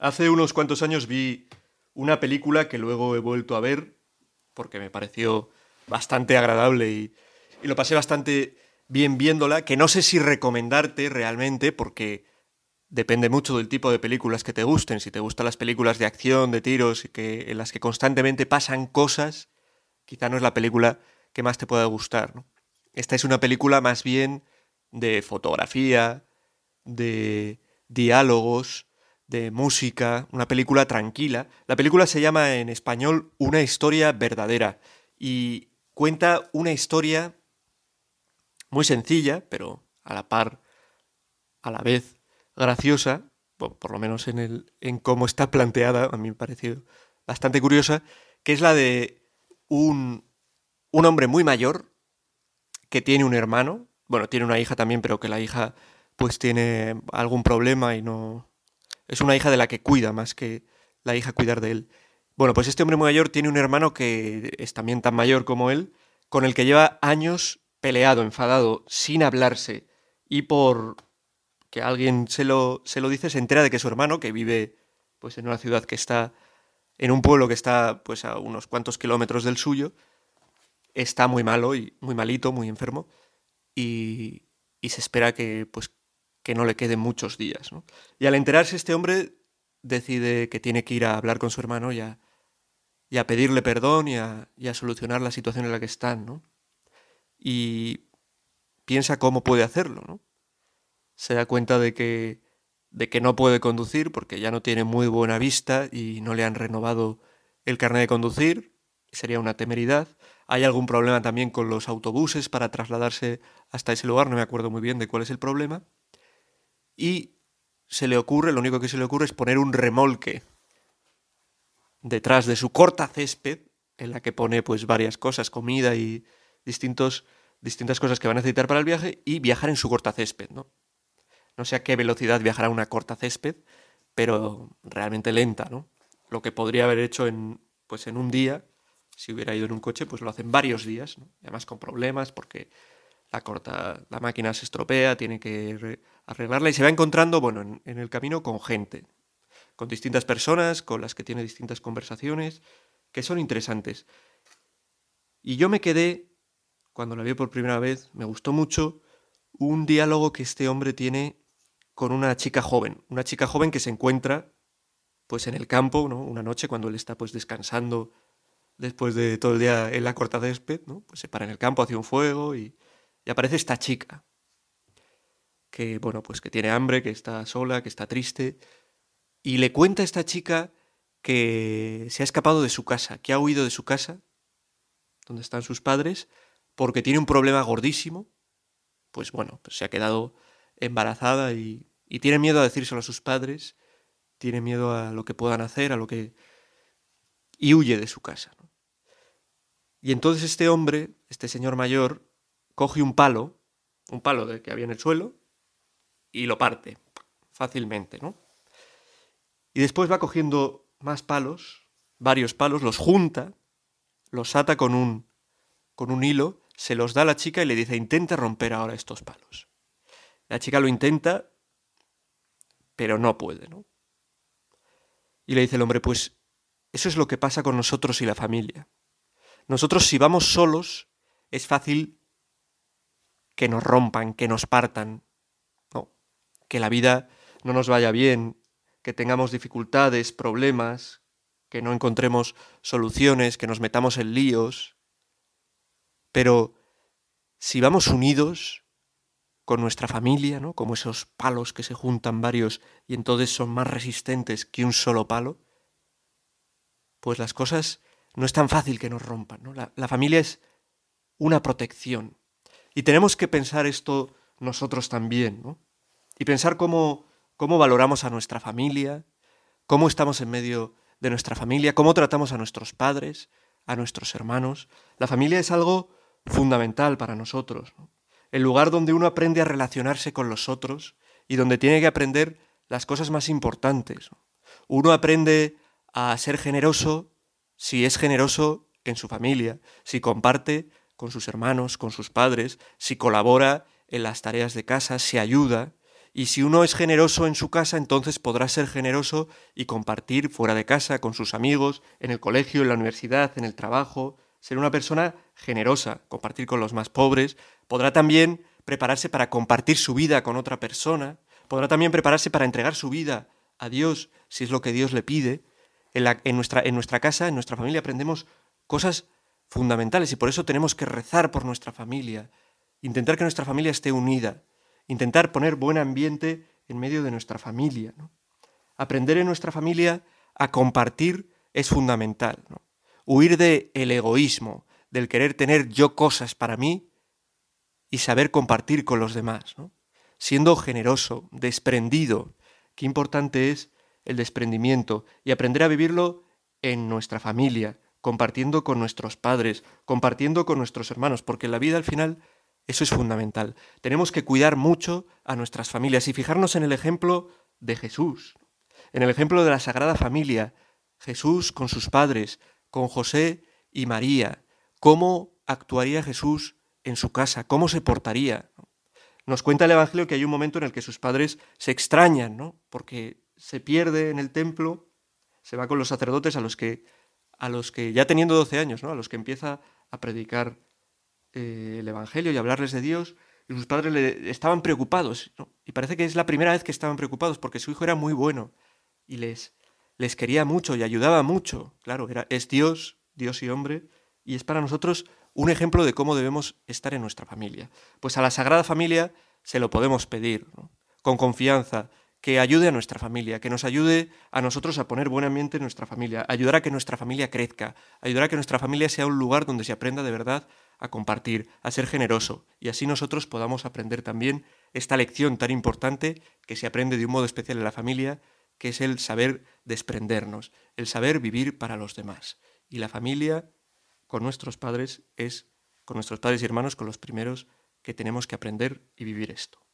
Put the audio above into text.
Hace unos cuantos años vi una película que luego he vuelto a ver porque me pareció bastante agradable y, lo pasé bastante bien viéndola, que no sé si recomendarte realmente porque depende mucho del tipo de películas que te gusten. Si te gustan las películas de acción, de tiros, y que, en las que constantemente pasan cosas, quizá no es la película que más te pueda gustar. Esta es una película más bien de fotografía, de diálogos, de música, una película tranquila. La película se llama en español Una historia verdadera y cuenta una historia muy sencilla, pero a la par, a la vez graciosa, por lo menos en, el, en cómo está planteada, a mí me pareció bastante curiosa, que es la de un, un hombre muy mayor que tiene un hermano, bueno, tiene una hija también, pero que la hija pues tiene algún problema y no, es una hija de la que cuida más que la hija cuidar de él. Bueno, pues este hombre muy mayor tiene un hermano que es también tan mayor como él, con el que lleva años peleado, enfadado, sin hablarse, y por que alguien se lo, se lo dice, se entera de que su hermano, que vive pues en una ciudad que está, en un pueblo que está pues a unos cuantos kilómetros del suyo, está muy malo y muy malito, muy enfermo, y, y se espera que pues que no le queden muchos días. Y al enterarse este hombre decide que tiene que ir a hablar con su hermano y a, pedirle perdón y a, solucionar la situación en la que están. ¿no? Y piensa cómo puede hacerlo. ¿no? Se da cuenta de que, de que no puede conducir porque ya no tiene muy buena vista y no le han renovado el carnet de conducir. Sería una temeridad. Hay algún problema también con los autobuses para trasladarse hasta ese lugar, no me acuerdo muy bien de cuál es el problema y se le ocurre, lo único que se le ocurre es poner un remolque detrás de su corta césped, en la que pone pues varias cosas, comida y distintos, distintas cosas que va a necesitar para el viaje, y viajar en su corta césped, ¿no? No sé a qué velocidad viajará una corta césped, pero realmente lenta, ¿no? Lo que podría haber hecho en, pues en un día, si hubiera ido en un coche, pues lo hacen varios días, además con problemas, porque la corta, la máquina se estropea, tiene que arreglarla y se va encontrando, bueno, en, el camino con gente, con distintas personas, con las que tiene distintas conversaciones, que son interesantes. Y yo me quedé, cuando la vi por primera vez, me gustó mucho un diálogo que este hombre tiene con una chica joven, una chica joven que se encuentra pues en el campo, ¿no? Una noche cuando él está pues descansando después de todo el día en la corta césped, ¿no? Pues se para en el campo, hace un fuego y aparece esta chica, que, bueno, pues que tiene hambre, que está sola, que está triste, y le cuenta a esta chica que se ha escapado de su casa, que ha huido de su casa, donde están sus padres, porque tiene un problema gordísimo, pues bueno, pues se ha quedado embarazada y, y tiene miedo a decírselo a sus padres, tiene miedo a lo que puedan hacer, a lo que... y huye de su casa. Y entonces este hombre, este señor mayor, coge un palo, un palo que había en el suelo, y lo parte fácilmente, ¿no? Y después va cogiendo más palos, varios palos, los junta, los ata con un, con un hilo, se los da a la chica y le dice, intenta romper ahora estos palos. La chica lo intenta, pero no puede, ¿no? Y le dice el hombre, pues eso es lo que pasa con nosotros y la familia. Nosotros si vamos solos, es fácil que nos rompan, que nos partan, que la vida no nos vaya bien, que tengamos dificultades, problemas, que no encontremos soluciones, que nos metamos en líos. Pero si vamos unidos con nuestra familia, ¿no? como esos palos que se juntan varios y entonces son más resistentes que un solo palo, pues las cosas no es tan fácil que nos rompan. ¿no? La familia es una protección, y tenemos que pensar esto nosotros también, ¿no? Y pensar cómo, cómo valoramos a nuestra familia, cómo estamos en medio de nuestra familia, cómo tratamos a nuestros padres, a nuestros hermanos. La familia es algo fundamental para nosotros, el lugar donde uno aprende a relacionarse con los otros y donde tiene que aprender las cosas más importantes. Uno aprende a ser generoso si es generoso en su familia, si comparte con sus hermanos, con sus padres, si colabora en las tareas de casa, si ayuda, Y si uno es generoso en su casa, entonces podrá ser generoso y compartir fuera de casa, con sus amigos, en el colegio, en la universidad, en el trabajo. Ser una persona generosa, compartir con los más pobres. Podrá también prepararse para compartir su vida con otra persona. Podrá también prepararse para entregar su vida a Dios, si es lo que Dios le pide. En, nuestra, en nuestra casa, en nuestra familia, aprendemos cosas fundamentales y por eso tenemos que rezar por nuestra familia, intentar que nuestra familia esté unida, intentar poner buen ambiente en medio de nuestra familia. Aprender en nuestra familia a compartir es fundamental. Huir del el egoísmo, del querer tener yo cosas para mí y saber compartir con los demás. Siendo generoso, desprendido. Qué importante es el desprendimiento y aprender a vivirlo en nuestra familia, compartiendo con nuestros padres, compartiendo con nuestros hermanos, porque en la vida al final eso es fundamental. Tenemos que cuidar mucho a nuestras familias y fijarnos en el ejemplo de Jesús, en el ejemplo de la Sagrada Familia, Jesús con sus padres, con José y María, cómo actuaría Jesús en su casa, cómo se portaría. Nos cuenta el Evangelio que hay un momento en el que sus padres se extrañan, ¿no? Porque se pierde en el templo, se va con los sacerdotes a los que, a los que ya teniendo 12 años, ¿no? A los que empieza a predicar eh, el Evangelio y hablarles de Dios, y sus padres le, estaban preocupados. Y parece que es la primera vez que estaban preocupados, porque su hijo era muy bueno y les, les quería mucho y ayudaba mucho. Claro, era, es Dios, Dios y hombre, y es para nosotros un ejemplo de cómo debemos estar en nuestra familia. Pues a la Sagrada Familia se lo podemos pedir, con confianza, que ayude a nuestra familia, que nos ayude a nosotros a poner buen ambiente en nuestra familia, ayudar a que nuestra familia crezca, ayudar a que nuestra familia sea un lugar donde se aprenda de verdad a compartir, a ser generoso, y así nosotros podamos aprender también esta lección tan importante que se aprende de un modo especial en la familia, que es el saber desprendernos, el saber vivir para los demás. Y la familia con nuestros padres es, con nuestros padres y hermanos, con los primeros que tenemos que aprender y vivir esto.